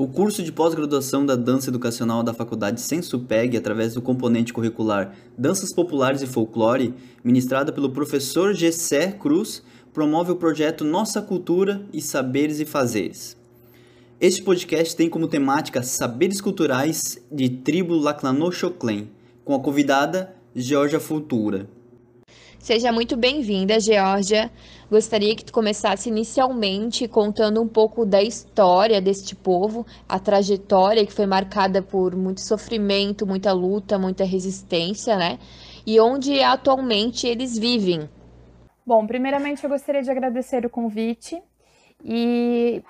O curso de pós-graduação da Dança Educacional da Faculdade Sensupeg, através do componente curricular Danças Populares e Folclore, ministrada pelo professor Gessé Cruz, promove o projeto Nossa Cultura e Saberes e Fazeres. Este podcast tem como temática Saberes Culturais de Tribo Laclanô Choclen, com a convidada Georgia Futura. Seja muito bem-vinda, Georgia. Gostaria que tu começasse inicialmente contando um pouco da história deste povo, a trajetória que foi marcada por muito sofrimento, muita luta, muita resistência, né? E onde atualmente eles vivem. Bom, primeiramente eu gostaria de agradecer o convite e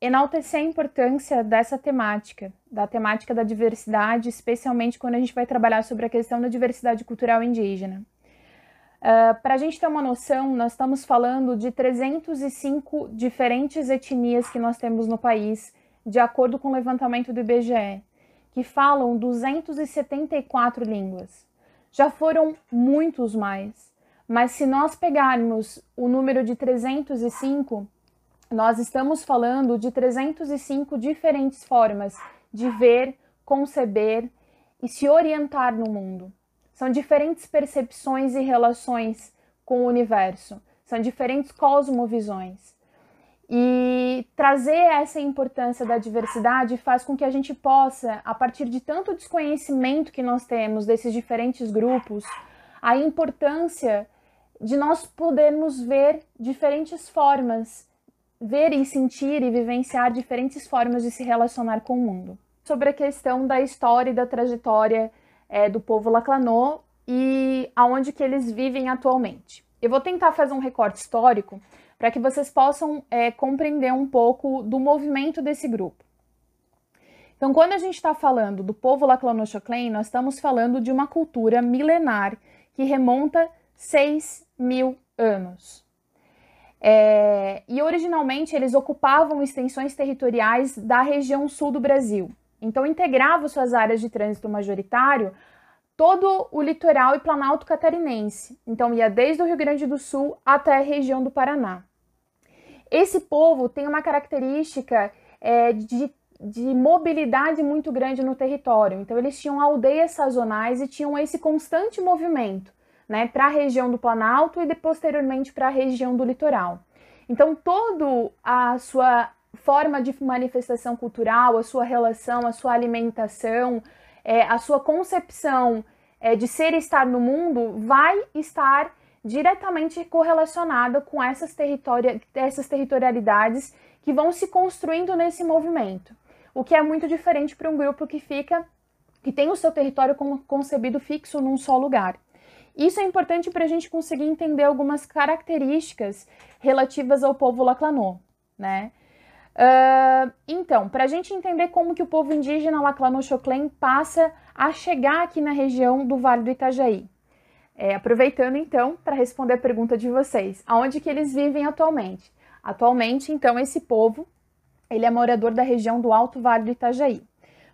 enaltecer a importância dessa temática, da temática da diversidade, especialmente quando a gente vai trabalhar sobre a questão da diversidade cultural indígena. Ah, Para a gente ter uma noção, nós estamos falando de 305 diferentes etnias que nós temos no país, de acordo com o levantamento do IBGE, que falam 274 línguas. Já foram muitos mais, mas se nós pegarmos o número de 305, nós estamos falando de 305 diferentes formas de ver, conceber e se orientar no mundo. São diferentes percepções e relações com o universo, são diferentes cosmovisões. E trazer essa importância da diversidade faz com que a gente possa, a partir de tanto desconhecimento que nós temos desses diferentes grupos, a importância de nós podermos ver diferentes formas, ver e sentir e vivenciar diferentes formas de se relacionar com o mundo. Sobre a questão da história e da trajetória é, do povo Laclanô e aonde que eles vivem atualmente. Eu vou tentar fazer um recorte histórico para que vocês possam é, compreender um pouco do movimento desse grupo. Então, quando a gente está falando do povo Laclanochoclen, nós estamos falando de uma cultura milenar que remonta 6 mil anos. É, e originalmente eles ocupavam extensões territoriais da região sul do Brasil. Então, integrava suas áreas de trânsito majoritário todo o litoral e planalto catarinense. Então, ia desde o Rio Grande do Sul até a região do Paraná. Esse povo tem uma característica é, de, de mobilidade muito grande no território. Então, eles tinham aldeias sazonais e tinham esse constante movimento né, para a região do Planalto e posteriormente para a região do litoral. Então, toda a sua forma de manifestação cultural, a sua relação, a sua alimentação, é, a sua concepção é, de ser e estar no mundo vai estar diretamente correlacionada com essas, territori essas territorialidades que vão se construindo nesse movimento. O que é muito diferente para um grupo que fica, que tem o seu território concebido fixo num só lugar. Isso é importante para a gente conseguir entender algumas características relativas ao povo Laclanô, né? Uh, então, para a gente entender como que o povo indígena Laclanochoclen passa a chegar aqui na região do Vale do Itajaí. É, aproveitando então para responder a pergunta de vocês, aonde que eles vivem atualmente? Atualmente, então, esse povo, ele é morador da região do Alto Vale do Itajaí.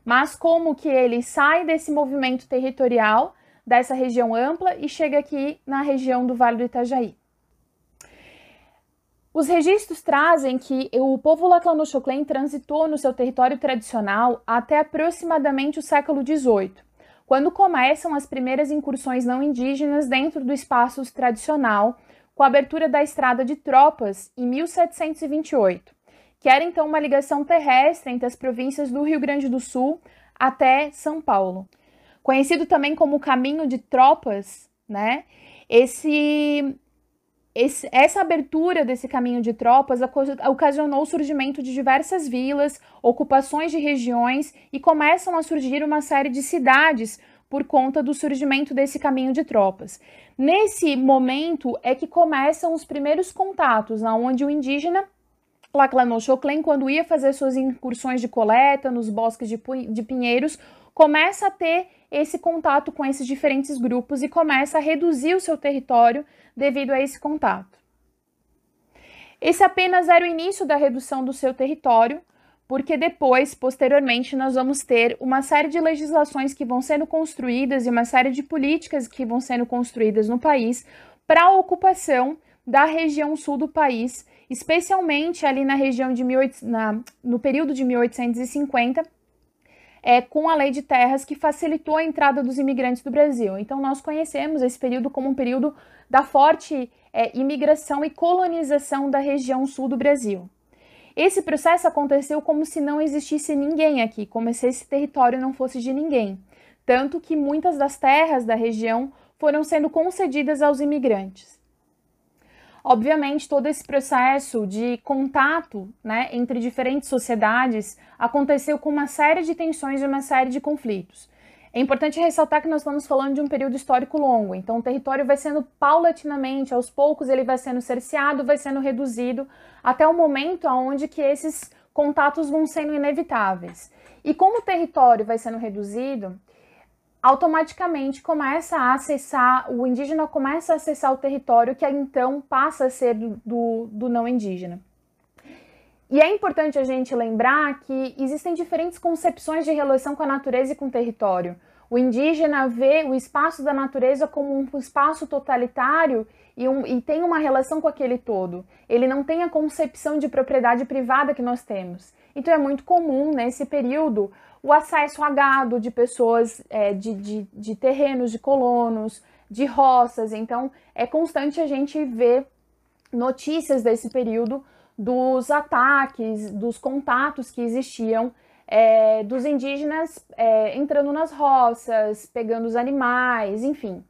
Mas como que ele sai desse movimento territorial, dessa região ampla e chega aqui na região do Vale do Itajaí? Os registros trazem que o povo Laclanochoclen transitou no seu território tradicional até aproximadamente o século XVIII, quando começam as primeiras incursões não indígenas dentro do espaço tradicional, com a abertura da estrada de tropas em 1728, que era então uma ligação terrestre entre as províncias do Rio Grande do Sul até São Paulo. Conhecido também como Caminho de Tropas, né? Esse esse, essa abertura desse caminho de tropas ocasionou o surgimento de diversas vilas, ocupações de regiões e começam a surgir uma série de cidades por conta do surgimento desse caminho de tropas. Nesse momento é que começam os primeiros contatos, onde o indígena Laclanô Choclen, quando ia fazer suas incursões de coleta nos bosques de, de pinheiros, começa a ter esse contato com esses diferentes grupos e começa a reduzir o seu território devido a esse contato. Esse apenas era o início da redução do seu território, porque depois, posteriormente, nós vamos ter uma série de legislações que vão sendo construídas e uma série de políticas que vão sendo construídas no país para a ocupação da região sul do país, especialmente ali na região de 18, na, no período de 1850, é, com a lei de terras que facilitou a entrada dos imigrantes do Brasil. Então, nós conhecemos esse período como um período da forte é, imigração e colonização da região sul do Brasil. Esse processo aconteceu como se não existisse ninguém aqui, como se esse território não fosse de ninguém. Tanto que muitas das terras da região foram sendo concedidas aos imigrantes. Obviamente, todo esse processo de contato né, entre diferentes sociedades aconteceu com uma série de tensões e uma série de conflitos. É importante ressaltar que nós estamos falando de um período histórico longo, então o território vai sendo paulatinamente, aos poucos ele vai sendo cerceado, vai sendo reduzido, até o momento onde que esses contatos vão sendo inevitáveis. E como o território vai sendo reduzido, automaticamente começa a acessar, o indígena começa a acessar o território que então passa a ser do, do, não indígena. E é importante a gente lembrar que existem diferentes concepções de relação com a natureza e com o território. O indígena vê o espaço da natureza como um espaço totalitário e, um, e, tem uma relação com aquele todo. Ele não tem a concepção de propriedade privada que nós temos. Então é muito comum nesse período o acesso a gado de pessoas, é, de, de, de terrenos, de colonos, de roças. Então é constante a gente ver notícias desse período dos ataques, dos contatos que existiam é, dos indígenas é, entrando nas roças, pegando os animais, enfim.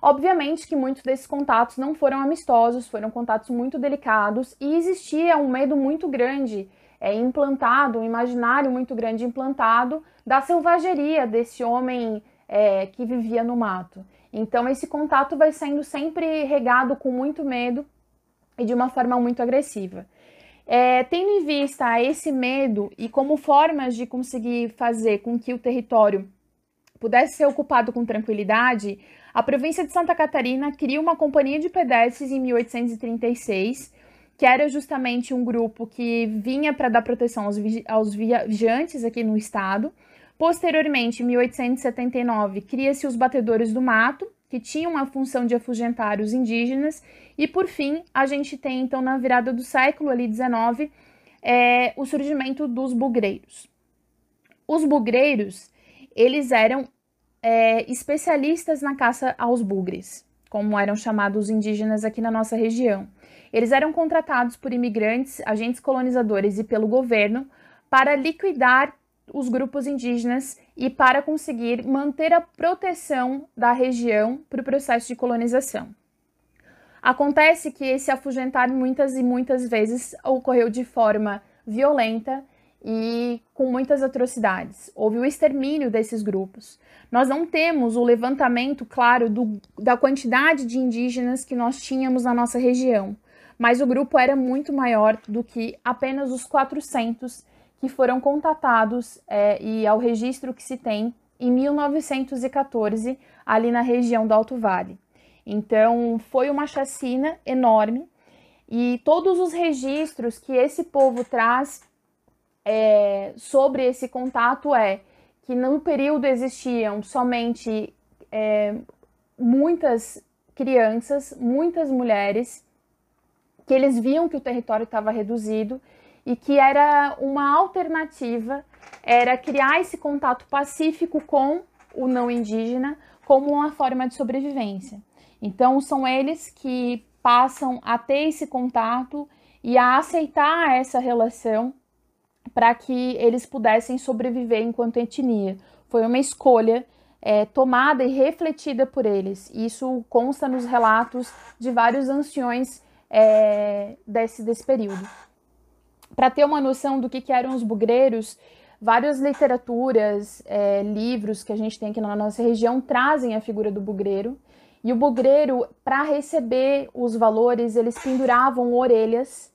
Obviamente que muitos desses contatos não foram amistosos, foram contatos muito delicados e existia um medo muito grande é, implantado, um imaginário muito grande implantado da selvageria desse homem é, que vivia no mato. Então esse contato vai sendo sempre regado com muito medo e de uma forma muito agressiva. É, tendo em vista esse medo e como formas de conseguir fazer com que o território pudesse ser ocupado com tranquilidade, a província de Santa Catarina cria uma companhia de pedestres em 1836, que era justamente um grupo que vinha para dar proteção aos, vi aos viajantes aqui no estado. Posteriormente, em 1879, cria-se os batedores do mato, que tinham a função de afugentar os indígenas, e por fim, a gente tem então na virada do século ali 19 é, o surgimento dos bugreiros. Os bugreiros, eles eram é, especialistas na caça aos bugres, como eram chamados os indígenas aqui na nossa região. Eles eram contratados por imigrantes, agentes colonizadores e pelo governo para liquidar os grupos indígenas e para conseguir manter a proteção da região para o processo de colonização. Acontece que esse afugentar muitas e muitas vezes ocorreu de forma violenta e com muitas atrocidades. Houve o extermínio desses grupos. Nós não temos o levantamento claro do, da quantidade de indígenas que nós tínhamos na nossa região, mas o grupo era muito maior do que apenas os 400 que foram contatados é, e ao registro que se tem em 1914, ali na região do Alto Vale. Então, foi uma chacina enorme e todos os registros que esse povo traz é, sobre esse contato é que no período existiam somente é, muitas crianças, muitas mulheres, que eles viam que o território estava reduzido e que era uma alternativa, era criar esse contato pacífico com o não indígena como uma forma de sobrevivência. Então, são eles que passam a ter esse contato e a aceitar essa relação para que eles pudessem sobreviver enquanto etnia. Foi uma escolha é, tomada e refletida por eles. Isso consta nos relatos de vários anciões é, desse, desse período para ter uma noção do que, que eram os bugreiros, várias literaturas, é, livros que a gente tem aqui na nossa região trazem a figura do bugreiro. E o bugreiro, para receber os valores, eles penduravam orelhas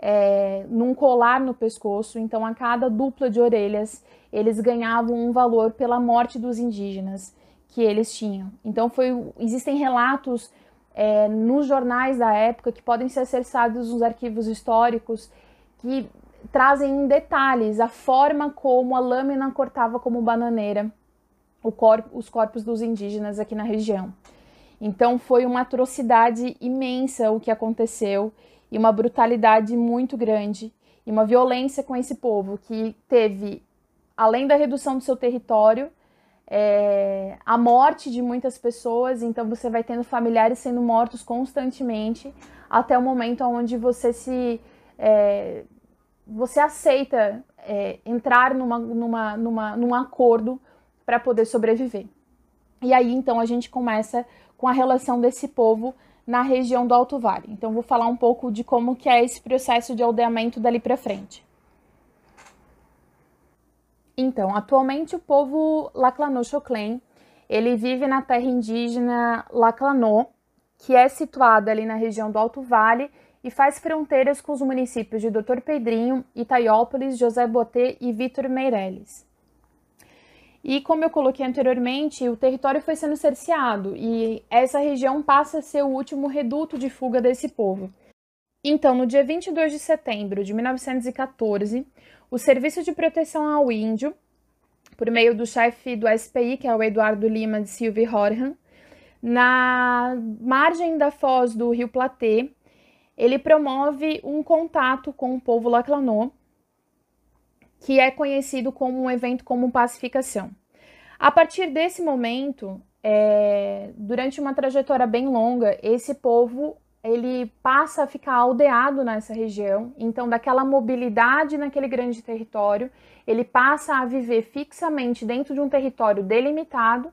é, num colar no pescoço. Então, a cada dupla de orelhas, eles ganhavam um valor pela morte dos indígenas que eles tinham. Então, foi, existem relatos é, nos jornais da época que podem ser acessados nos arquivos históricos que trazem em detalhes a forma como a lâmina cortava como bananeira corpo, os corpos dos indígenas aqui na região. Então foi uma atrocidade imensa o que aconteceu e uma brutalidade muito grande e uma violência com esse povo que teve, além da redução do seu território, é, a morte de muitas pessoas. Então você vai tendo familiares sendo mortos constantemente até o momento onde você se é, você aceita é, entrar numa, numa, numa, num acordo para poder sobreviver. E aí então a gente começa com a relação desse povo na região do Alto Vale. Então vou falar um pouco de como que é esse processo de aldeamento dali para frente. Então, atualmente o povo Laclanô-Choclen, ele vive na terra indígena Laclanô, que é situada ali na região do Alto Vale e faz fronteiras com os municípios de Doutor Pedrinho, Itaiópolis, José Botê e Vitor Meireles. E como eu coloquei anteriormente, o território foi sendo cerceado e essa região passa a ser o último reduto de fuga desse povo. Então, no dia 22 de setembro de 1914, o Serviço de Proteção ao Índio, por meio do chefe do SPI, que é o Eduardo Lima de Silva Horhan, na margem da foz do Rio Platê, ele promove um contato com o povo Laclanô, que é conhecido como um evento como pacificação. A partir desse momento, é, durante uma trajetória bem longa, esse povo ele passa a ficar aldeado nessa região, então daquela mobilidade naquele grande território, ele passa a viver fixamente dentro de um território delimitado,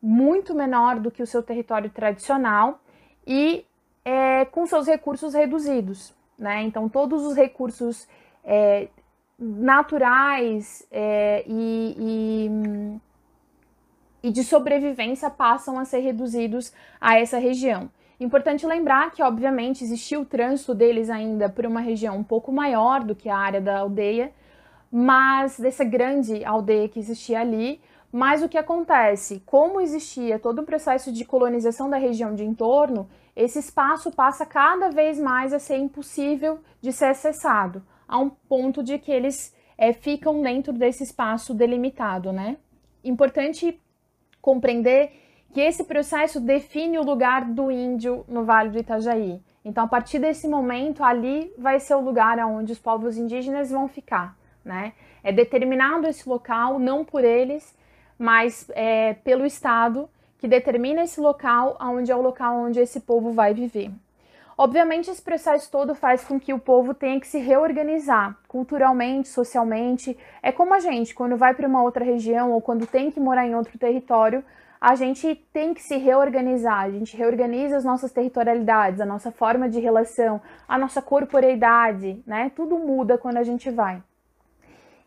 muito menor do que o seu território tradicional e é, com seus recursos reduzidos, né? Então todos os recursos é, naturais é, e, e, e de sobrevivência passam a ser reduzidos a essa região. Importante lembrar que, obviamente, existiu o trânsito deles ainda por uma região um pouco maior do que a área da aldeia, mas dessa grande aldeia que existia ali. Mas o que acontece? Como existia todo o processo de colonização da região de entorno, esse espaço passa cada vez mais a ser impossível de ser acessado a um ponto de que eles é, ficam dentro desse espaço delimitado, né? Importante compreender que esse processo define o lugar do índio no Vale do Itajaí. Então, a partir desse momento, ali vai ser o lugar onde os povos indígenas vão ficar, né? É determinado esse local não por eles, mas é, pelo Estado que determina esse local, onde é o local onde esse povo vai viver. Obviamente, esse processo todo faz com que o povo tenha que se reorganizar culturalmente, socialmente. É como a gente, quando vai para uma outra região ou quando tem que morar em outro território, a gente tem que se reorganizar. A gente reorganiza as nossas territorialidades, a nossa forma de relação, a nossa corporeidade, né? Tudo muda quando a gente vai.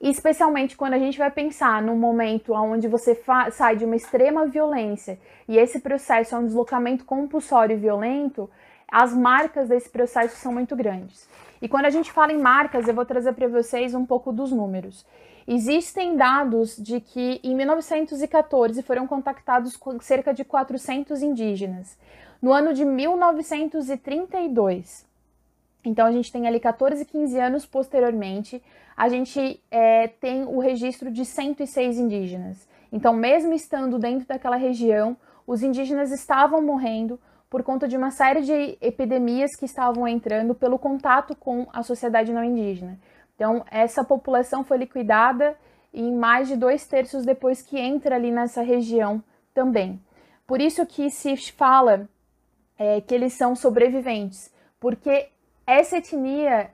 E especialmente quando a gente vai pensar num momento onde você sai de uma extrema violência e esse processo é um deslocamento compulsório e violento, as marcas desse processo são muito grandes. E quando a gente fala em marcas, eu vou trazer para vocês um pouco dos números. Existem dados de que em 1914 foram contactados cerca de 400 indígenas. No ano de 1932, então a gente tem ali 14, 15 anos posteriormente, a gente é, tem o registro de 106 indígenas. Então, mesmo estando dentro daquela região, os indígenas estavam morrendo, por conta de uma série de epidemias que estavam entrando pelo contato com a sociedade não indígena. Então, essa população foi liquidada em mais de dois terços depois que entra ali nessa região também. Por isso que se fala é, que eles são sobreviventes, porque essa etnia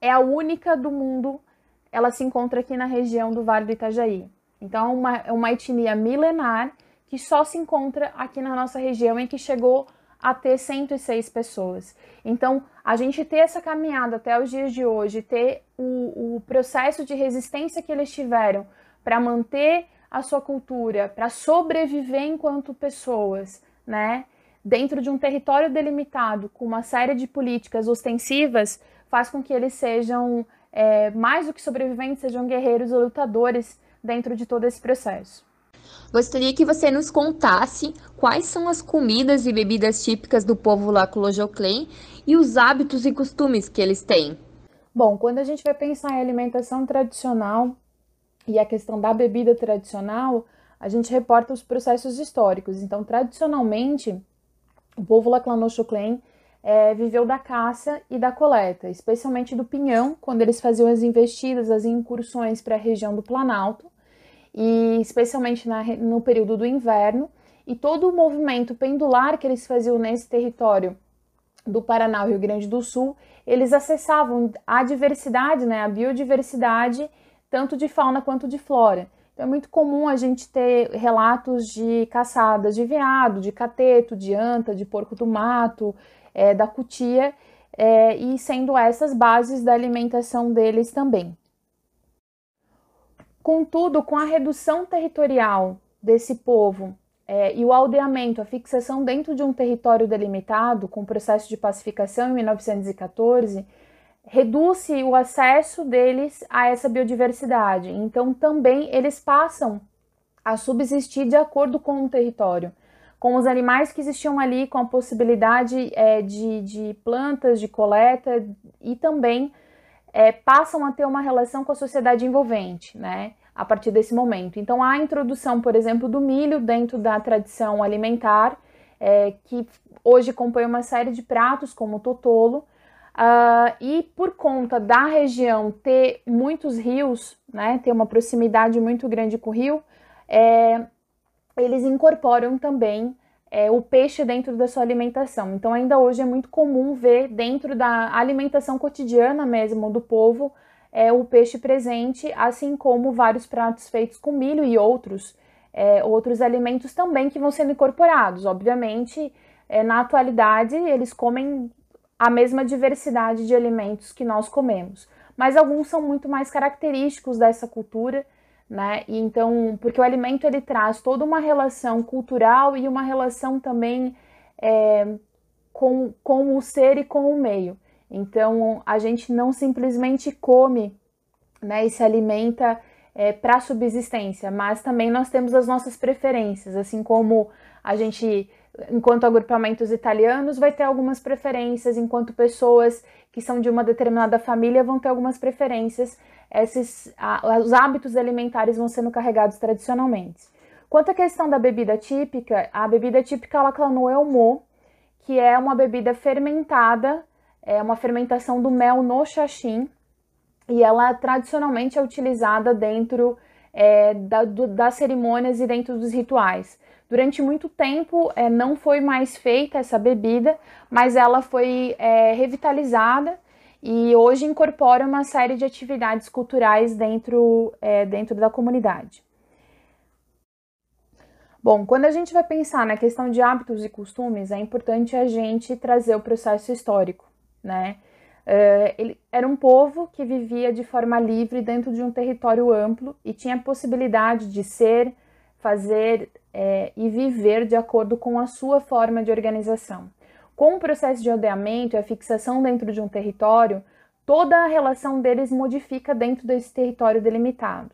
é a única do mundo, ela se encontra aqui na região do Vale do Itajaí. Então, é uma, é uma etnia milenar que só se encontra aqui na nossa região e que chegou a ter 106 pessoas. Então, a gente ter essa caminhada até os dias de hoje, ter o, o processo de resistência que eles tiveram para manter a sua cultura, para sobreviver enquanto pessoas, né? Dentro de um território delimitado, com uma série de políticas ostensivas, faz com que eles sejam, é, mais do que sobreviventes, sejam guerreiros ou lutadores dentro de todo esse processo. Gostaria que você nos contasse quais são as comidas e bebidas típicas do povo Laculojoclen e os hábitos e costumes que eles têm. Bom, quando a gente vai pensar em alimentação tradicional e a questão da bebida tradicional, a gente reporta os processos históricos. Então, tradicionalmente, o povo Laclanochoclen é, viveu da caça e da coleta, especialmente do pinhão, quando eles faziam as investidas, as incursões para a região do Planalto, e especialmente na, no período do inverno, e todo o movimento pendular que eles faziam nesse território do Paraná e Rio Grande do Sul, eles acessavam a diversidade, né, a biodiversidade, tanto de fauna quanto de flora. Então é muito comum a gente ter relatos de caçadas de veado, de cateto, de anta, de porco do mato, é, da cutia, é, e sendo essas bases da alimentação deles também. Contudo, com a redução territorial desse povo é, e o aldeamento, a fixação dentro de um território delimitado, com o processo de pacificação em 1914, reduz-se o acesso deles a essa biodiversidade. Então, também eles passam a subsistir de acordo com o território com os animais que existiam ali, com a possibilidade é, de, de, plantas, de coleta e também é, passam a ter uma relação com a sociedade envolvente, né? A partir desse momento. Então, há a introdução, por exemplo, do milho dentro da tradição alimentar, é, que hoje compõe uma série de pratos, como o totolo, uh, e por conta da região ter muitos rios, né, ter uma proximidade muito grande com o rio, é, eles incorporam também é, o peixe dentro da sua alimentação. Então, ainda hoje é muito comum ver dentro da alimentação cotidiana mesmo do povo é, o peixe presente, assim como vários pratos feitos com milho e outros, é, outros alimentos também que vão sendo incorporados. Obviamente, é, na atualidade, eles comem a mesma diversidade de alimentos que nós comemos, mas alguns são muito mais característicos dessa cultura né? E então, porque o alimento ele traz toda uma relação cultural e uma relação também é, com, com o ser e com o meio. Então, a gente não simplesmente come, né, e se alimenta é, para subsistência, mas também nós temos as nossas preferências, assim como a gente, enquanto agrupamentos italianos, vai ter algumas preferências, enquanto pessoas que são de uma determinada família vão ter algumas preferências esses, a, os hábitos alimentares vão sendo carregados tradicionalmente. Quanto à questão da bebida típica, a bebida típica ela clamou elmo, que é uma bebida fermentada, é uma fermentação do mel no xaxim, e ela tradicionalmente é utilizada dentro é, da, do, das cerimônias e dentro dos rituais. Durante muito tempo é, não foi mais feita essa bebida, mas ela foi é, revitalizada e hoje incorpora uma série de atividades culturais dentro, é, dentro da comunidade. Bom, quando a gente vai pensar na questão de hábitos e costumes, é importante a gente trazer o processo histórico, né? Uh, ele era um povo que vivia de forma livre dentro de um território amplo e tinha possibilidade de ser, fazer é, e viver de acordo com a sua forma de organização. Com o processo de aldeamento e a fixação dentro de um território, toda a relação deles modifica dentro desse território delimitado.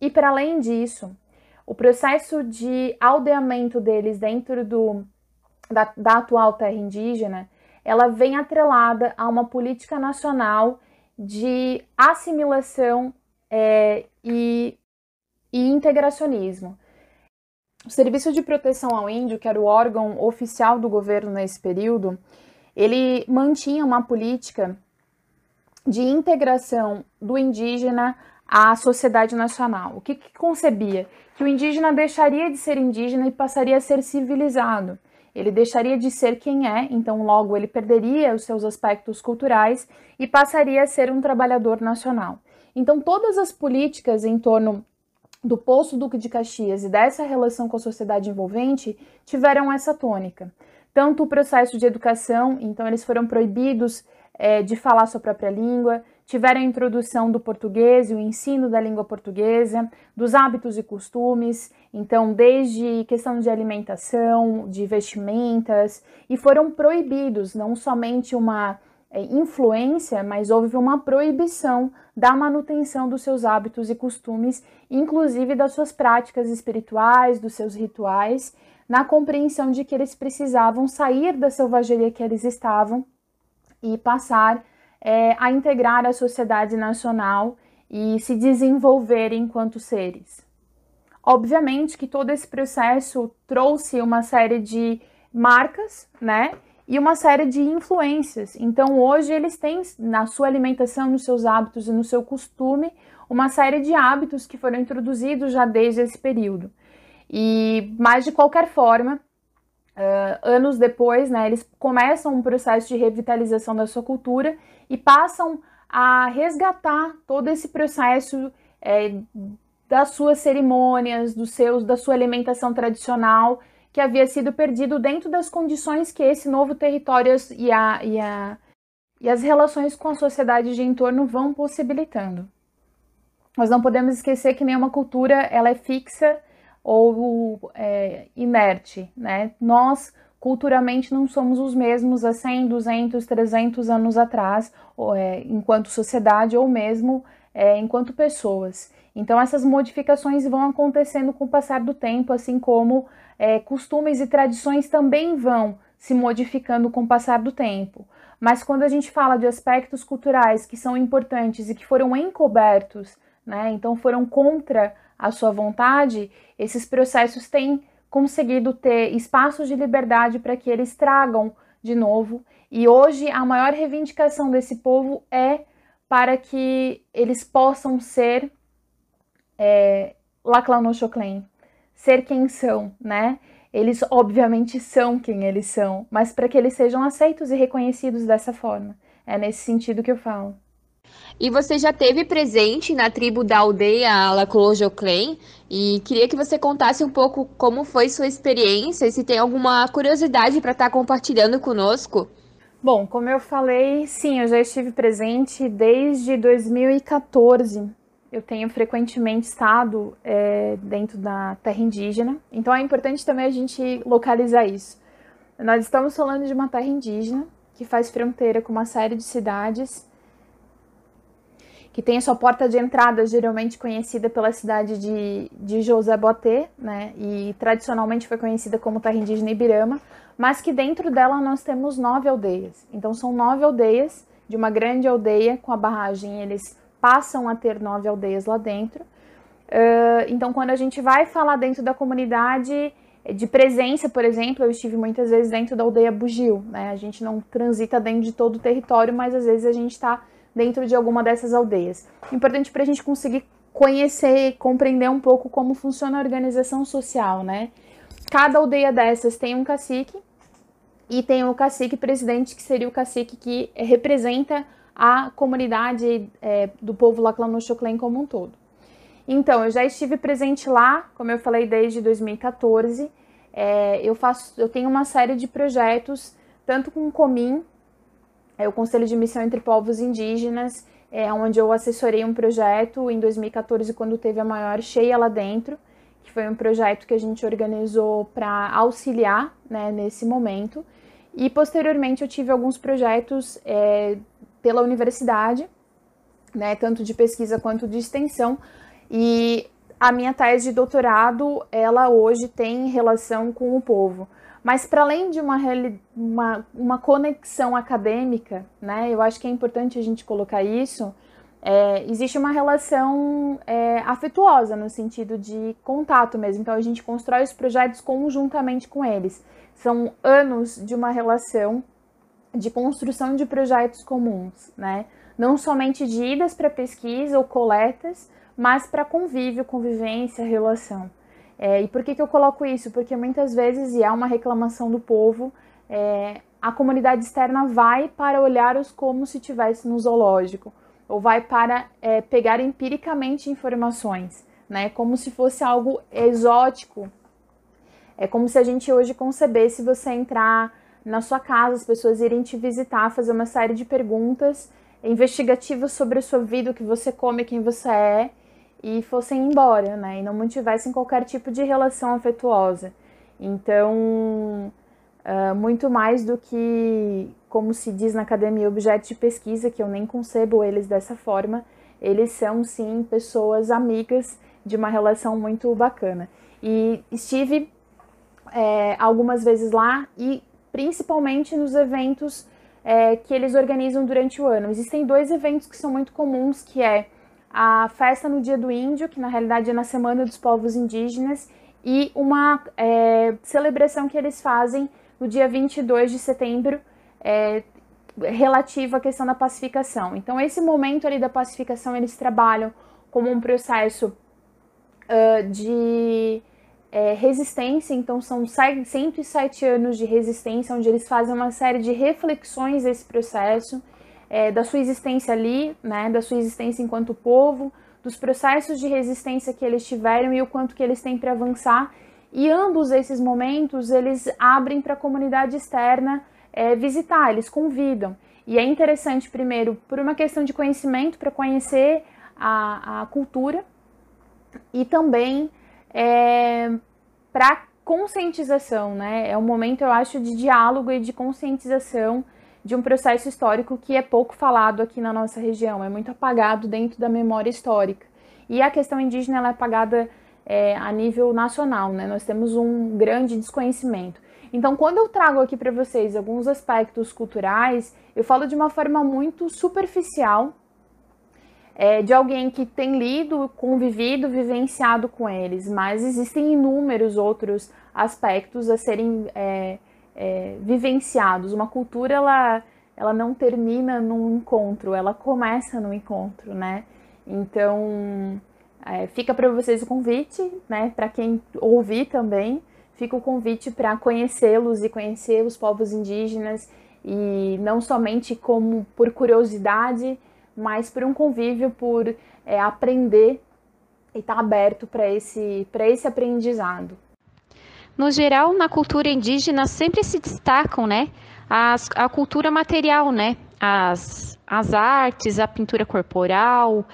E para além disso, o processo de aldeamento deles dentro do, da, da atual terra indígena, ela vem atrelada a uma política nacional de assimilação é, e, e integracionismo. O Serviço de Proteção ao Índio, que era o órgão oficial do governo nesse período, ele mantinha uma política de integração do indígena à sociedade nacional. O que, que concebia? Que o indígena deixaria de ser indígena e passaria a ser civilizado. Ele deixaria de ser quem é, então logo ele perderia os seus aspectos culturais e passaria a ser um trabalhador nacional. Então todas as políticas em torno do Poço Duque de Caxias e dessa relação com a sociedade envolvente tiveram essa tônica. Tanto o processo de educação, então eles foram proibidos é, de falar sua própria língua, tiveram a introdução do português e o ensino da língua portuguesa, dos hábitos e costumes, então desde questão de alimentação, de vestimentas, e foram proibidos não somente uma influência, mas houve uma proibição da manutenção dos seus hábitos e costumes, inclusive das suas práticas espirituais, dos seus rituais, na compreensão de que eles precisavam sair da selvageria que eles estavam e passar é, a integrar a sociedade nacional e se desenvolver enquanto seres. Obviamente que todo esse processo trouxe uma série de marcas, né? E uma série de influências. Então, hoje, eles têm na sua alimentação, nos seus hábitos e no seu costume, uma série de hábitos que foram introduzidos já desde esse período. E, mas de qualquer forma, Uh, anos depois, né, eles começam um processo de revitalização da sua cultura e passam a resgatar todo esse processo é, das suas cerimônias, dos seus, da sua alimentação tradicional, que havia sido perdido dentro das condições que esse novo território e, a, e, a, e as relações com a sociedade de entorno vão possibilitando. Nós não podemos esquecer que nenhuma cultura ela é fixa ou é, inerte, né? Nós culturalmente não somos os mesmos há 100, 200, 300 anos atrás, ou, é, enquanto sociedade ou mesmo é, enquanto pessoas. Então essas modificações vão acontecendo com o passar do tempo, assim como é, costumes e tradições também vão se modificando com o passar do tempo. Mas quando a gente fala de aspectos culturais que são importantes e que foram encobertos, né, então foram contra a sua vontade, esses processos têm conseguido ter espaços de liberdade para que eles tragam de novo. E hoje a maior reivindicação desse povo é para que eles possam ser é, Laclanochoclen, ser quem são, né? Eles obviamente são quem eles são, mas para que eles sejam aceitos e reconhecidos dessa forma. É nesse sentido que eu falo. E você já teve presente na tribo da aldeia Laclojoclen e queria que você contasse um pouco como foi sua experiência e se tem alguma curiosidade para estar tá compartilhando conosco. Bom, como eu falei, sim, eu já estive presente desde 2014. Eu tenho frequentemente estado é, dentro da terra indígena, então é importante também a gente localizar isso. Nós estamos falando de uma terra indígena que faz fronteira com uma série de cidades que tem a sua porta de entrada geralmente conhecida pela cidade de, de José Boté, né, e tradicionalmente foi conhecida como terra indígena Ibirama, mas que dentro dela nós temos nove aldeias. Então são nove aldeias de uma grande aldeia com a barragem, eles passam a ter nove aldeias lá dentro. Uh, então quando a gente vai falar dentro da comunidade de presença, por exemplo, eu estive muitas vezes dentro da aldeia Bugio, né? A gente não transita dentro de todo o território, mas às vezes a gente está dentro de alguma dessas aldeias. Importante para a gente conseguir conhecer, compreender um pouco como funciona a organização social, né? Cada aldeia dessas tem um cacique e tem o cacique presidente, que seria o cacique que representa a comunidade é, do povo Laclanochoclen como um todo. Então, eu já estive presente lá, como eu falei, desde 2014. É, eu faço, eu tenho uma série de projetos, tanto com o Comim, é o Conselho de Missão entre Povos Indígenas, é, onde eu assessorei um projeto em 2014, quando teve a maior cheia lá dentro, que foi um projeto que a gente organizou para auxiliar né, nesse momento. E posteriormente eu tive alguns projetos é, pela universidade, né, tanto de pesquisa quanto de extensão. E a minha tese de doutorado, ela hoje tem relação com o povo. Mas para além de uma, uma, uma, conexão acadêmica, né, eu acho que é importante a gente colocar isso, é, existe uma relação é, afetuosa no sentido de contato mesmo. Então a gente constrói os projetos conjuntamente com eles. São anos de uma relação de construção de projetos comuns, né? Não somente de idas para pesquisa ou coletas, mas para convívio, convivência, relação. É, e por que, que eu coloco isso? Porque muitas vezes, e é uma reclamação do povo, é, a comunidade externa vai para olhar-os como se estivesse no zoológico, ou vai para é, pegar empiricamente informações, né? Como se fosse algo exótico. É como se a gente hoje concebesse você entrar na sua casa, as pessoas irem te visitar, fazer uma série de perguntas investigativas sobre a sua vida, o que você come, quem você é, e fossem embora, né? E não mantivessem qualquer tipo de relação afetuosa. Então, uh, muito mais do que, como se diz na academia, objetos de pesquisa, que eu nem concebo eles dessa forma, eles são sim pessoas amigas de uma relação muito bacana. E estive é, algumas vezes lá e principalmente nos eventos é, que eles organizam durante o ano. Existem dois eventos que são muito comuns, que é a festa no Dia do Índio, que na realidade é na Semana dos Povos Indígenas, e uma é, celebração que eles fazem no dia 22 de setembro, é, relativo à questão da pacificação. Então, esse momento ali da pacificação, eles trabalham como um processo uh, de é, resistência, então são 107 anos de resistência, onde eles fazem uma série de reflexões desse processo, é, da sua existência ali, né, da sua existência enquanto povo, dos processos de resistência que eles tiveram e o quanto que eles têm para avançar. E ambos esses momentos eles abrem para a comunidade externa é, visitar, eles convidam. E é interessante, primeiro, por uma questão de conhecimento, para conhecer a, a cultura, e também é, para conscientização, né? É um momento, eu acho, de diálogo e de conscientização de um processo histórico que é pouco falado aqui na nossa região, é muito apagado dentro da memória histórica. E a questão indígena ela é apagada é, a nível nacional, né? Nós temos um grande desconhecimento. Então, quando eu trago aqui para vocês alguns aspectos culturais, eu falo de uma forma muito superficial, é, de alguém que tem lido, convivido, vivenciado com eles, mas existem inúmeros outros aspectos a serem é, é, vivenciados. Uma cultura ela, ela não termina num encontro, ela começa no encontro, né? Então é, fica para vocês o convite, né? Para quem ouvir também, fica o convite para conhecê-los e conhecer os povos indígenas e não somente como por curiosidade mas por um convívio, por é, aprender e estar tá aberto para esse, esse aprendizado. No geral, na cultura indígena sempre se destacam, né, as, a cultura material, né, as, as artes, a pintura corporal,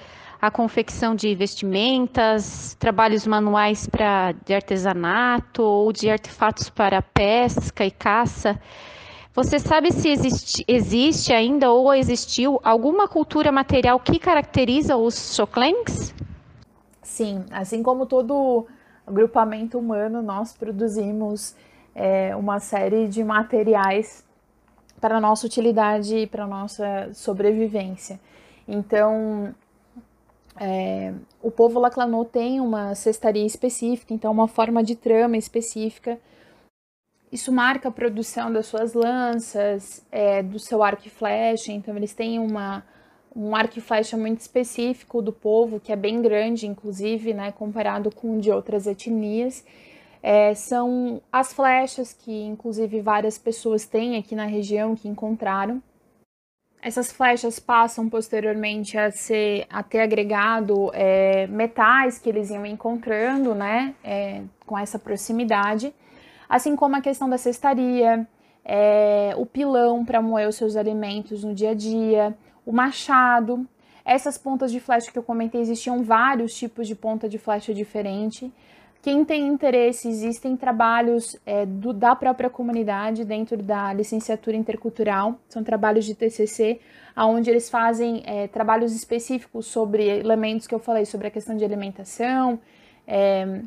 a confecção de vestimentas, trabalhos manuais para de artesanato ou de artefatos para pesca e caça. Você sabe se existe, existe ainda ou existiu alguma cultura material que caracteriza os Xoclengs? Sim, assim como todo agrupamento humano, nós produzimos é, uma série de materiais para nossa utilidade e para nossa sobrevivência. Então, é, o povo Laclanô tem uma cestaria específica, então uma forma de trama específica isso marca a produção das suas lanças, é, do seu arco e flecha. Então, eles têm uma, um arco e flecha muito específico do povo, que é bem grande, inclusive, né, comparado com o de outras etnias. É, são as flechas que, inclusive, várias pessoas têm aqui na região que encontraram. Essas flechas passam posteriormente a, ser, a ter agregado é, metais que eles iam encontrando, né, é, com essa proximidade assim como a questão da cestaria, é, o pilão para moer os seus alimentos no dia a dia, o machado. Essas pontas de flecha que eu comentei, existiam vários tipos de ponta de flecha diferente. Quem tem interesse, existem trabalhos é, do, da própria comunidade dentro da licenciatura intercultural, são trabalhos de TCC, onde eles fazem é, trabalhos específicos sobre elementos que eu falei, sobre a questão de alimentação, é,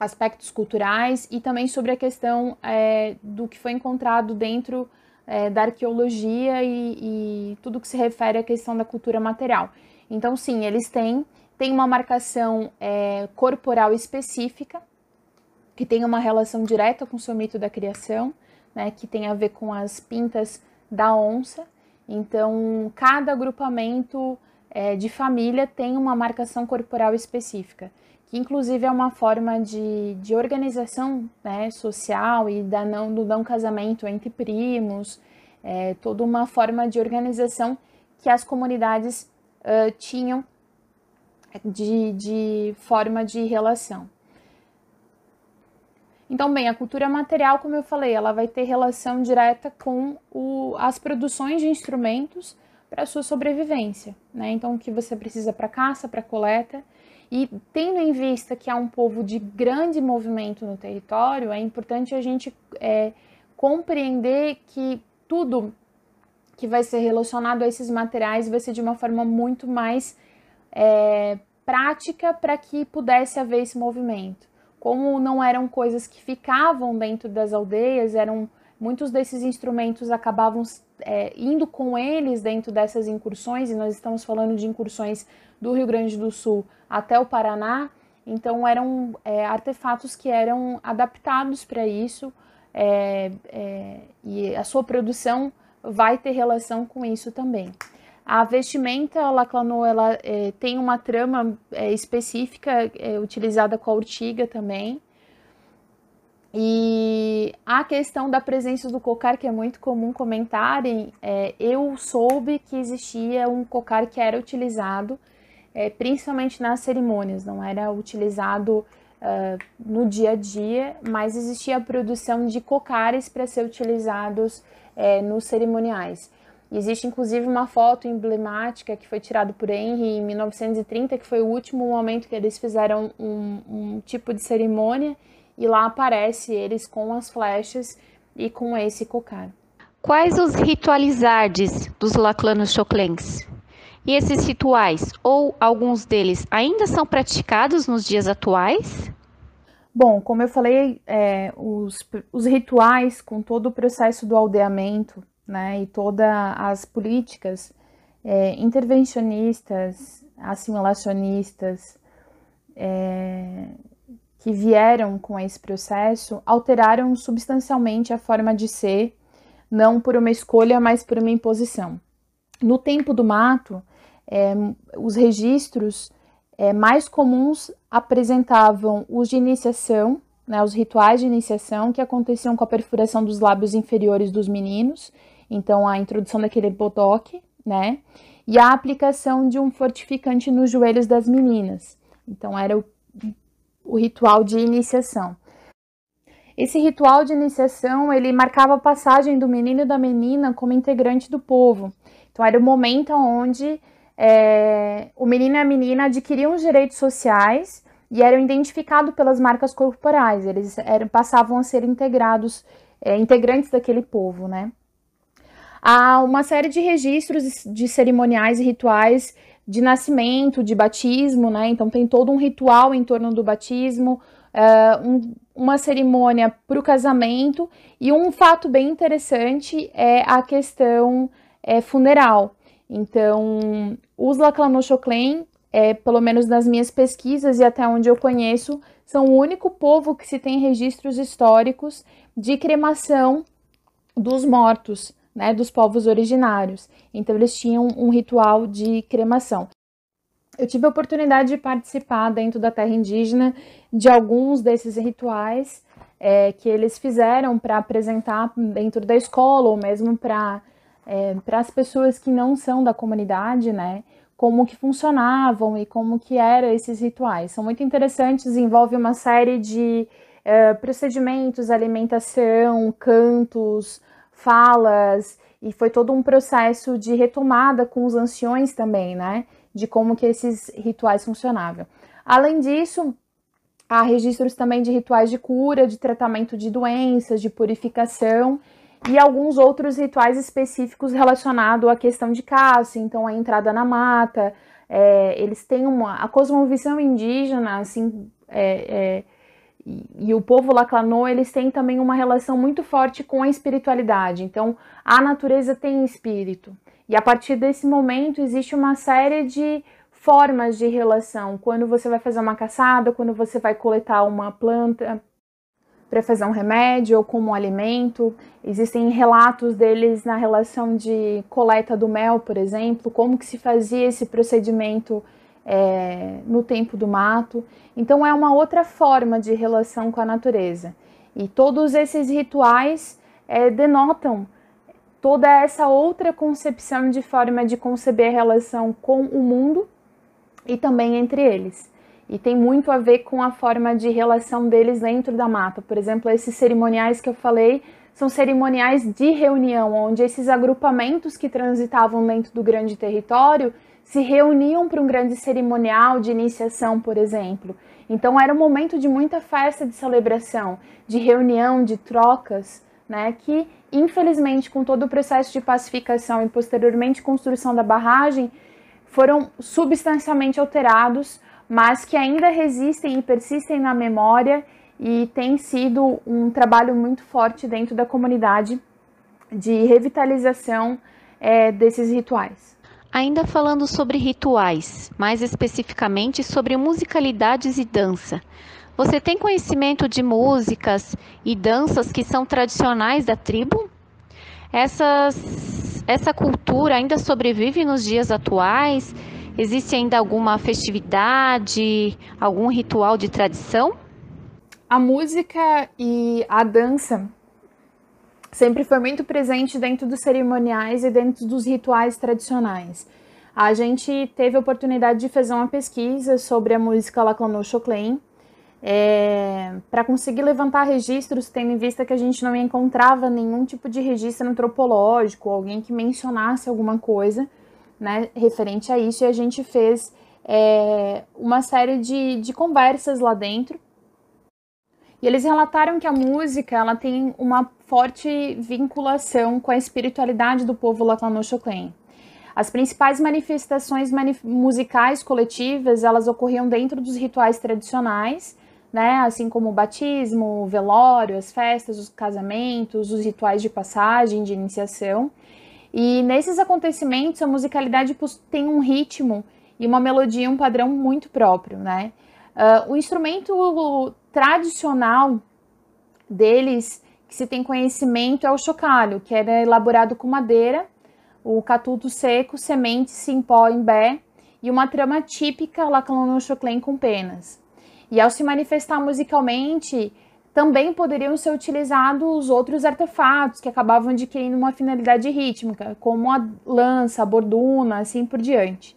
aspectos culturais e também sobre a questão é, do que foi encontrado dentro é, da arqueologia e, e, tudo que se refere à questão da cultura material. Então, sim, eles têm, têm uma marcação é, corporal específica, que tem uma relação direta com o seu mito da criação, né, que tem a ver com as pintas da onça. Então, cada agrupamento é, de família tem uma marcação corporal específica que inclusive é uma forma de, de organização né, social e da não, do não casamento entre primos, é, toda uma forma de organização que as comunidades uh, tinham de, de forma de relação. Então, bem, a cultura material, como eu falei, ela vai ter relação direta com o, as produções de instrumentos para sua sobrevivência. Né? Então, o que você precisa para caça, para coleta, e tendo em vista que há um povo de grande movimento no território, é importante a gente é, compreender que tudo que vai ser relacionado a esses materiais vai ser de uma forma muito mais é, prática para que pudesse haver esse movimento. Como não eram coisas que ficavam dentro das aldeias, eram muitos desses instrumentos acabavam é, indo com eles dentro dessas incursões, e nós estamos falando de incursões do Rio Grande do Sul até o Paraná, então eram é, artefatos que eram adaptados para isso, é, é, e a sua produção vai ter relação com isso também. A vestimenta Laclanô ela é, tem uma trama é, específica é, utilizada com a urtiga também. E a questão da presença do cocar, que é muito comum comentarem, é, eu soube que existia um cocar que era utilizado é, principalmente nas cerimônias, não era utilizado uh, no dia a dia, mas existia a produção de cocares para ser utilizados é, nos cerimoniais. Existe inclusive uma foto emblemática que foi tirada por Henry em 1930, que foi o último momento que eles fizeram um, um tipo de cerimônia, e lá aparece eles com as flechas e com esse cocar. Quais os ritualizardes dos laclanos choclens? E esses rituais, ou alguns deles, ainda são praticados nos dias atuais? Bom, como eu falei, é, os, os rituais, com todo o processo do aldeamento, né, e todas as políticas é, intervencionistas, assimilacionistas, é, que vieram com esse processo, alteraram substancialmente a forma de ser, não por uma escolha, mas por uma imposição. No tempo do mato, é, os registros é, mais comuns apresentavam os de iniciação, né, os rituais de iniciação que aconteciam com a perfuração dos lábios inferiores dos meninos, então a introdução daquele botoque, né, e a aplicação de um fortificante nos joelhos das meninas. Então era o, o ritual de iniciação. Esse ritual de iniciação ele marcava a passagem do menino e da menina como integrante do povo. Então era o momento onde é, o menino e a menina adquiriam os direitos sociais e eram identificados pelas marcas corporais, eles eram, passavam a ser integrados, é, integrantes daquele povo, né? Há uma série de registros de cerimoniais e rituais de nascimento, de batismo, né? Então tem todo um ritual em torno do batismo, é, um, uma cerimônia para o casamento e um fato bem interessante é a questão é, funeral. Então, os Laclanochoclen, é, pelo menos nas minhas pesquisas e até onde eu conheço, são o único povo que se tem registros históricos de cremação dos mortos, né, dos povos originários. Então, eles tinham um ritual de cremação. Eu tive a oportunidade de participar dentro da terra indígena de alguns desses rituais é, que eles fizeram para apresentar dentro da escola ou mesmo para é, para as pessoas que não são da comunidade, né? Como que funcionavam e como que eram esses rituais. São muito interessantes, envolve uma série de é, procedimentos, alimentação, cantos, falas, e foi todo um processo de retomada com os anciões também, né? De como que esses rituais funcionavam. Além disso, há registros também de rituais de cura, de tratamento de doenças, de purificação e alguns outros rituais específicos relacionados à questão de caça, então a entrada na mata. É, eles têm uma. A cosmovisão indígena, assim, é, é, e, e, o povo Laclanô, eles têm também uma relação muito forte com a espiritualidade. Então, a natureza tem espírito. E a partir desse momento existe uma série de formas de relação. Quando você vai fazer uma caçada, quando você vai coletar uma planta, para fazer um remédio ou como um alimento. Existem relatos deles na relação de coleta do mel, por exemplo, como que se fazia esse procedimento é, no tempo do mato. Então é uma outra forma de relação com a natureza. E todos esses rituais é, denotam toda essa outra concepção de forma de conceber a relação com o mundo e também entre eles e tem muito a ver com a forma de relação deles dentro da mata. Por exemplo, esses cerimoniais que eu falei são cerimoniais de reunião, onde esses agrupamentos que transitavam dentro do grande território se reuniam para um grande cerimonial de iniciação, por exemplo. Então era um momento de muita festa, de celebração, de reunião, de trocas, né, que infelizmente com todo o processo de pacificação e posteriormente construção da barragem foram substancialmente alterados mas que ainda resistem e persistem na memória e tem sido um trabalho muito forte dentro da comunidade de revitalização é, desses rituais. Ainda falando sobre rituais, mais especificamente sobre musicalidades e dança, Você tem conhecimento de músicas e danças que são tradicionais da tribo? Essas, essa cultura ainda sobrevive nos dias atuais? Existe ainda alguma festividade, algum ritual de tradição? A música e a dança sempre foi muito presente dentro dos cerimoniais e dentro dos rituais tradicionais. A gente teve a oportunidade de fazer uma pesquisa sobre a música Laclanou Choclen, é, para conseguir levantar registros, tendo em vista que a gente não encontrava nenhum tipo de registro antropológico, alguém que mencionasse alguma coisa né, referente a isso, e a gente fez é, uma série de, de conversas lá dentro. E eles relataram que a música ela tem uma forte vinculação com a espiritualidade do povo Lacanochoclen. As principais manifestações manif musicais coletivas elas ocorriam dentro dos rituais tradicionais, né, assim como o batismo, o velório, as festas, os casamentos, os rituais de passagem, de iniciação. E nesses acontecimentos, a musicalidade tem um ritmo e uma melodia, um padrão muito próprio, né? Uh, o instrumento tradicional deles, que se tem conhecimento, é o chocalho, que era elaborado com madeira, o catuto seco, sementes em pó em bé e uma trama típica lacanochoclen com penas. E ao se manifestar musicalmente, também poderiam ser utilizados outros artefatos que acabavam adquirindo uma finalidade rítmica, como a lança, a borduna, assim por diante.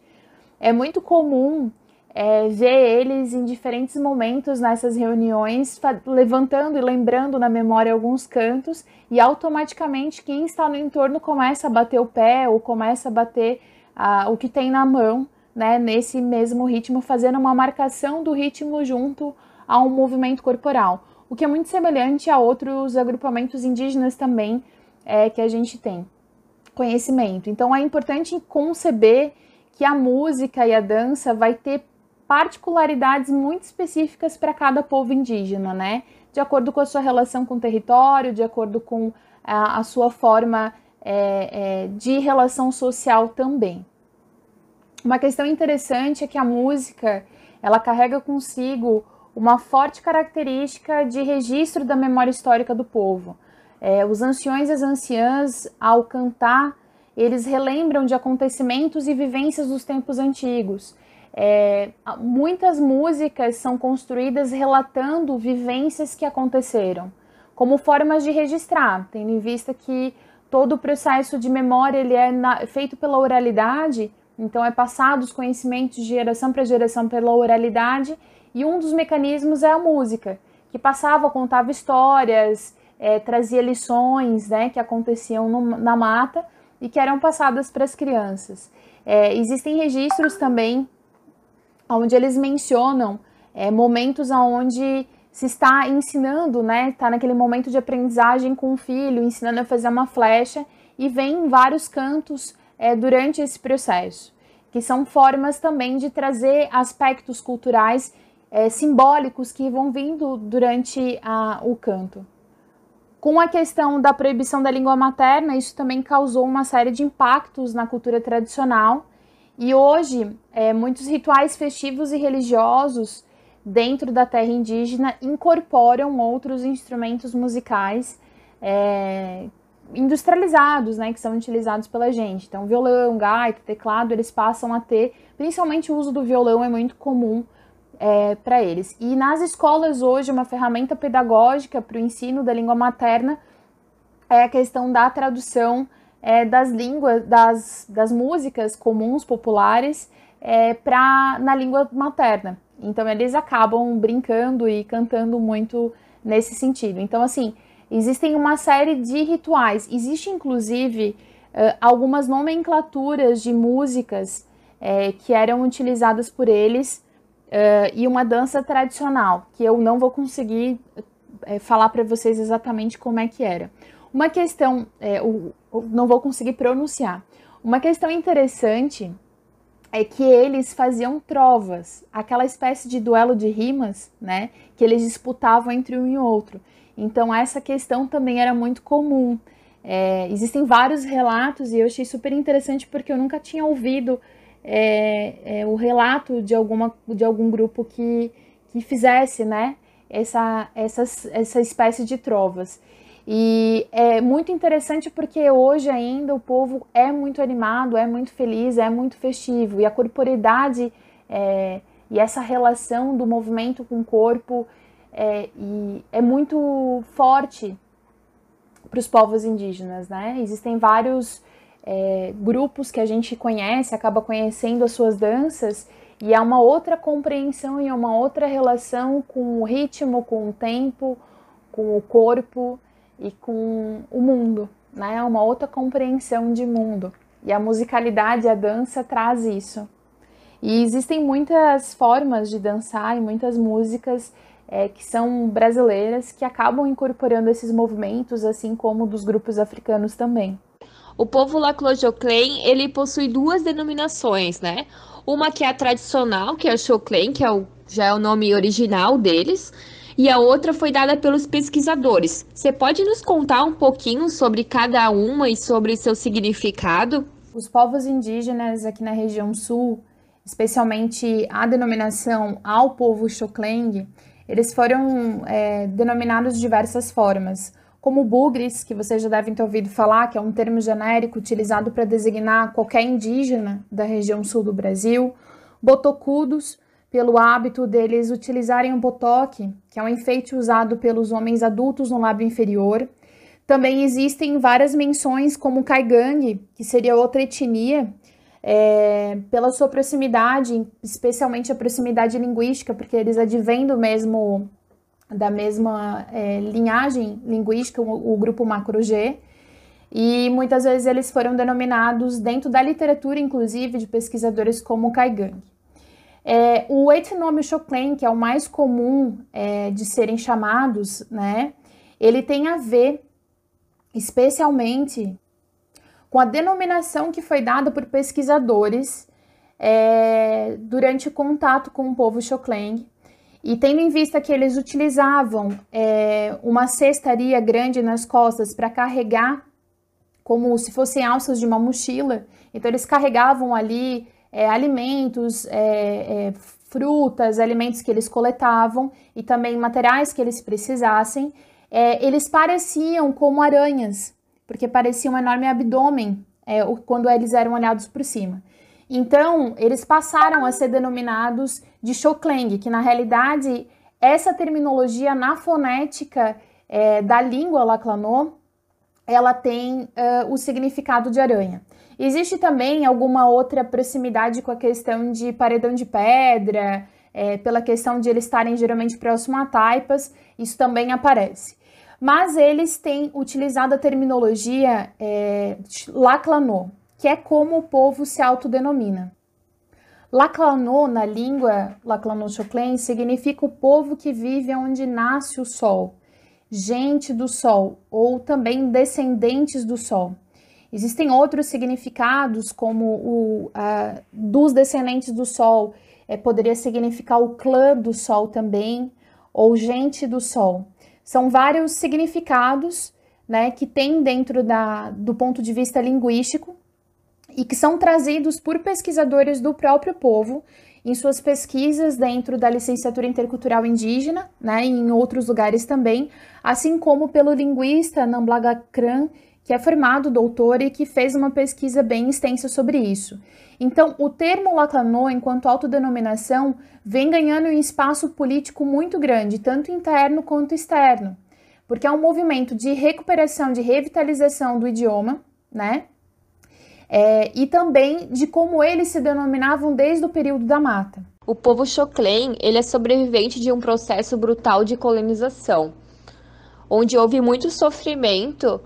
É muito comum é, ver eles em diferentes momentos nessas reuniões, levantando e lembrando na memória alguns cantos, e automaticamente quem está no entorno começa a bater o pé ou começa a bater ah, o que tem na mão, né, nesse mesmo ritmo, fazendo uma marcação do ritmo junto a um movimento corporal o que é muito semelhante a outros agrupamentos indígenas também é, que a gente tem conhecimento. Então é importante conceber que a música e a dança vai ter particularidades muito específicas para cada povo indígena, né? De acordo com a sua relação com o território, de acordo com a, a sua forma é, é, de relação social também. Uma questão interessante é que a música ela carrega consigo uma forte característica de registro da memória histórica do povo. É, os anciões e as anciãs, ao cantar, eles relembram de acontecimentos e vivências dos tempos antigos. É, muitas músicas são construídas relatando vivências que aconteceram, como formas de registrar, tendo em vista que todo o processo de memória ele é na, feito pela oralidade, então é passado os conhecimentos de geração para geração pela oralidade e um dos mecanismos é a música, que passava, contava histórias, é, trazia lições né, que aconteciam no, na mata e que eram passadas para as crianças. É, existem registros também onde eles mencionam é, momentos onde se está ensinando, né? Está naquele momento de aprendizagem com o filho, ensinando a fazer uma flecha, e vem vários cantos é, durante esse processo, que são formas também de trazer aspectos culturais é, simbólicos que vão vindo durante a, o canto. Com a questão da proibição da língua materna, isso também causou uma série de impactos na cultura tradicional. E hoje, é, muitos rituais festivos e religiosos dentro da terra indígena incorporam outros instrumentos musicais é, industrializados, né, que são utilizados pela gente. Então, violão, gaita, teclado, eles passam a ter, principalmente o uso do violão é muito comum é, para eles. E nas escolas hoje, uma ferramenta pedagógica para o ensino da língua materna é a questão da tradução é, das línguas, das, das músicas comuns, populares, é, pra, na língua materna. Então eles acabam brincando e cantando muito nesse sentido. Então, assim, existem uma série de rituais. Existe, inclusive, algumas nomenclaturas de músicas é, que eram utilizadas por eles uh, e uma dança tradicional, que eu não vou conseguir é, falar para vocês exatamente como é que era. Uma questão, é, não vou conseguir pronunciar. Uma questão interessante é que eles faziam trovas, aquela espécie de duelo de rimas, né, que eles disputavam entre um e outro. Então essa questão também era muito comum. É, existem vários relatos e eu achei super interessante porque eu nunca tinha ouvido é, é, o relato de, alguma, de algum grupo que, que fizesse, né? essa, essa, essa espécie de trovas. E é muito interessante porque hoje ainda o povo é muito animado, é muito feliz, é muito festivo. E a corporidade é, e essa relação do movimento com o corpo é, é muito forte para os povos indígenas, né? Existem vários é, grupos que a gente conhece, acaba conhecendo as suas danças e há uma outra compreensão e uma outra relação com o ritmo, com o tempo, com o corpo e com o mundo, né? Uma outra compreensão de mundo. E a musicalidade, a dança traz isso. E existem muitas formas de dançar e muitas músicas é, que são brasileiras que acabam incorporando esses movimentos, assim como dos grupos africanos também. O povo Laclojoclen, ele possui duas denominações, né? Uma que é a tradicional, que é o Choclen, que é o, já é o nome original deles, e a outra foi dada pelos pesquisadores. Você pode nos contar um pouquinho sobre cada uma e sobre seu significado? Os povos indígenas aqui na região sul, especialmente a denominação ao povo Xokleng, eles foram é, denominados de diversas formas, como bugres, que vocês já devem ter ouvido falar, que é um termo genérico utilizado para designar qualquer indígena da região sul do Brasil, botocudos, pelo hábito deles utilizarem o botoque, que é um enfeite usado pelos homens adultos no lábio inferior. Também existem várias menções como Kaigang, que seria outra etnia, é, pela sua proximidade, especialmente a proximidade linguística, porque eles advêm do mesmo da mesma é, linhagem linguística, o, o grupo macro G, e muitas vezes eles foram denominados dentro da literatura, inclusive, de pesquisadores como Kaigang. É, o etnômio Choclen, que é o mais comum é, de serem chamados, né, ele tem a ver especialmente com a denominação que foi dada por pesquisadores é, durante o contato com o povo Xocleng. E tendo em vista que eles utilizavam é, uma cestaria grande nas costas para carregar, como se fossem alças de uma mochila, então eles carregavam ali é, alimentos, é, é, frutas, alimentos que eles coletavam e também materiais que eles precisassem, é, eles pareciam como aranhas porque parecia um enorme abdômen é, quando eles eram olhados por cima. Então, eles passaram a ser denominados de Xokleng, que na realidade essa terminologia na fonética é, da língua Laclanô, ela tem uh, o significado de aranha. Existe também alguma outra proximidade com a questão de paredão de pedra, é, pela questão de eles estarem geralmente próximo a taipas, isso também aparece mas eles têm utilizado a terminologia é, laclanô, que é como o povo se autodenomina. Laclanô, na língua laclanô-choclen, significa o povo que vive onde nasce o sol, gente do sol, ou também descendentes do sol. Existem outros significados, como o dos descendentes do sol, é, poderia significar o clã do sol também, ou gente do sol. São vários significados né, que tem dentro da, do ponto de vista linguístico e que são trazidos por pesquisadores do próprio povo em suas pesquisas dentro da licenciatura intercultural indígena, né, e em outros lugares também, assim como pelo linguista Namblaga Kran, que é formado doutor e que fez uma pesquisa bem extensa sobre isso. Então, o termo Laclanô, enquanto autodenominação, vem ganhando um espaço político muito grande, tanto interno quanto externo, porque é um movimento de recuperação, de revitalização do idioma, né? É, e também de como eles se denominavam desde o período da mata. O povo Xoclen, ele é sobrevivente de um processo brutal de colonização, onde houve muito sofrimento,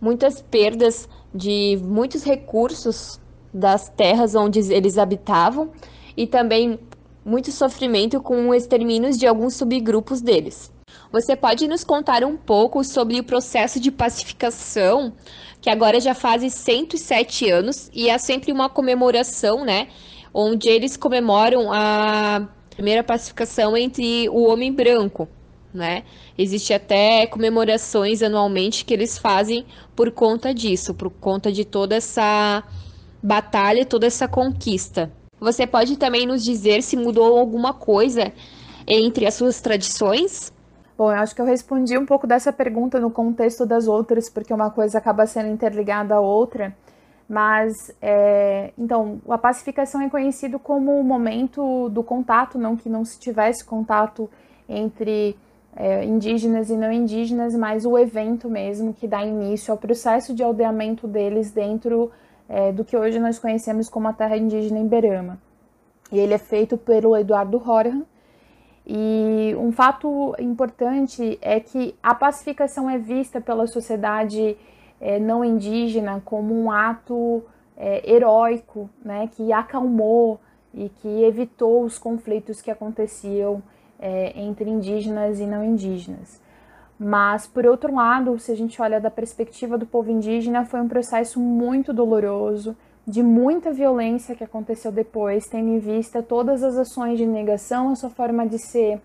muitas perdas de muitos recursos das terras onde eles habitavam e também muito sofrimento com o extermínio de alguns subgrupos deles. Você pode nos contar um pouco sobre o processo de pacificação, que agora já faz 107 anos e é sempre uma comemoração, né? Onde eles comemoram a primeira pacificação entre o homem branco, né? Existe até comemorações anualmente que eles fazem por conta disso, por conta de toda essa batalha, toda essa conquista. Você pode também nos dizer se mudou alguma coisa entre as suas tradições? Bom, eu acho que eu respondi um pouco dessa pergunta no contexto das outras, porque uma coisa acaba sendo interligada à outra. Mas, é, então, a pacificação é conhecido como o momento do contato, não que não se tivesse contato entre é, indígenas e não indígenas, mas o evento mesmo que dá início ao processo de aldeamento deles dentro é, do que hoje nós conhecemos como a terra indígena Berama. E ele é feito pelo Eduardo Horan, e um fato importante é que a pacificação é vista pela sociedade é, não indígena como um ato é, heróico, né, que acalmou e que evitou os conflitos que aconteciam é, entre indígenas e não indígenas. Mas, por outro lado, se a gente olha da perspectiva do povo indígena, foi um processo muito doloroso, de muita violência que aconteceu depois, tendo em vista todas as ações de negação a sua forma de ser,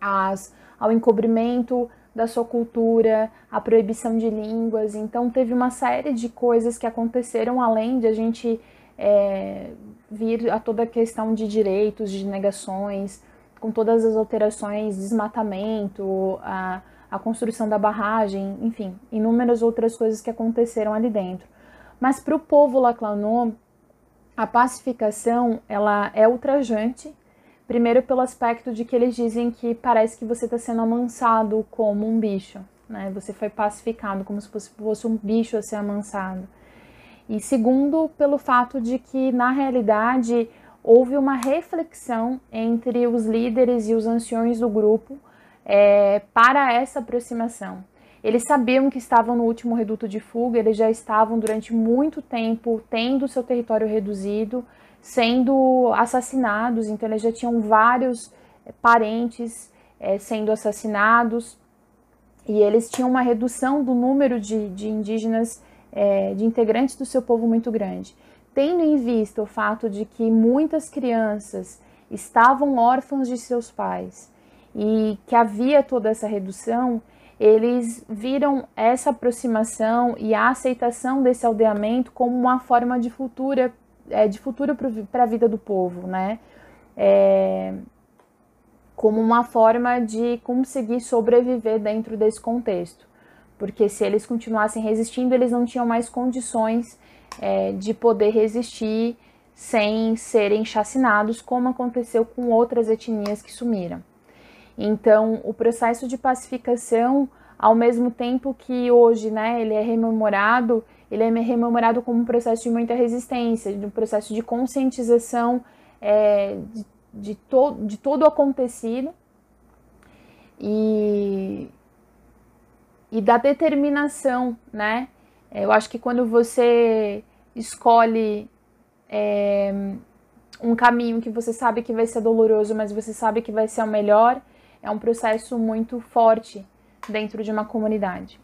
as, ao encobrimento da sua cultura, a proibição de línguas. Então, teve uma série de coisas que aconteceram além de a gente é, vir a toda a questão de direitos, de negações, com todas as alterações, desmatamento, a, a construção da barragem, enfim, inúmeras outras coisas que aconteceram ali dentro. Mas para o povo Laclanô, a pacificação ela é ultrajante. Primeiro pelo aspecto de que eles dizem que parece que você está sendo amansado como um bicho, né? Você foi pacificado como se fosse um bicho a ser amansado. E segundo pelo fato de que na realidade houve uma reflexão entre os líderes e os anciões do grupo é, para essa aproximação. Eles sabiam que estavam no último reduto de fuga, eles já estavam durante muito tempo tendo seu território reduzido, sendo assassinados, então eles já tinham vários eh, parentes é, sendo assassinados e eles tinham uma redução do número de, de indígenas, é, de integrantes do seu povo muito grande. Tendo em vista o fato de que muitas crianças estavam órfãos de seus pais e que havia toda essa redução, eles viram essa aproximação e a aceitação desse aldeamento como uma forma de futura é, de futuro para a vida do povo, né? É, como uma forma de conseguir sobreviver dentro desse contexto, porque se eles continuassem resistindo, eles não tinham mais condições é, de poder resistir sem serem chacinados, como aconteceu com outras etnias que sumiram. Então, o processo de pacificação, ao mesmo tempo que hoje, né, ele é rememorado, ele é rememorado como um processo de muita resistência, de um processo de conscientização é, de, de, to, de todo o acontecido e, e da determinação, né? Eu acho que quando você escolhe é, um caminho que você sabe que vai ser doloroso, mas você sabe que vai ser o melhor, é um processo muito forte dentro de uma comunidade.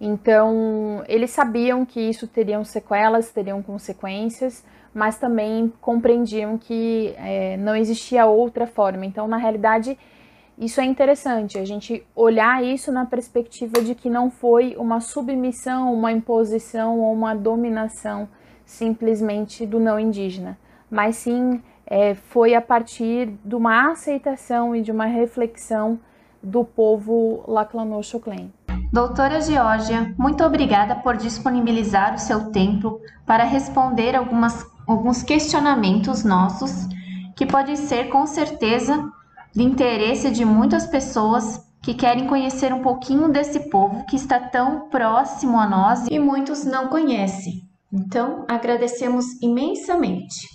Então, eles sabiam que isso teriam sequelas, teriam consequências, mas também compreendiam que é, não existia outra forma. Então, na realidade, isso é interessante, a gente olhar isso na perspectiva de que não foi uma submissão, uma imposição ou uma dominação simplesmente do não indígena, mas sim é, foi a partir de uma aceitação e de uma reflexão do povo Laclanô-Choclen. Doutora Georgia, muito obrigada por disponibilizar o seu tempo para responder algumas, alguns questionamentos nossos, que podem ser com certeza de interesse de muitas pessoas que querem conhecer um pouquinho desse povo que está tão próximo a nós e muitos não conhecem. Então, agradecemos imensamente.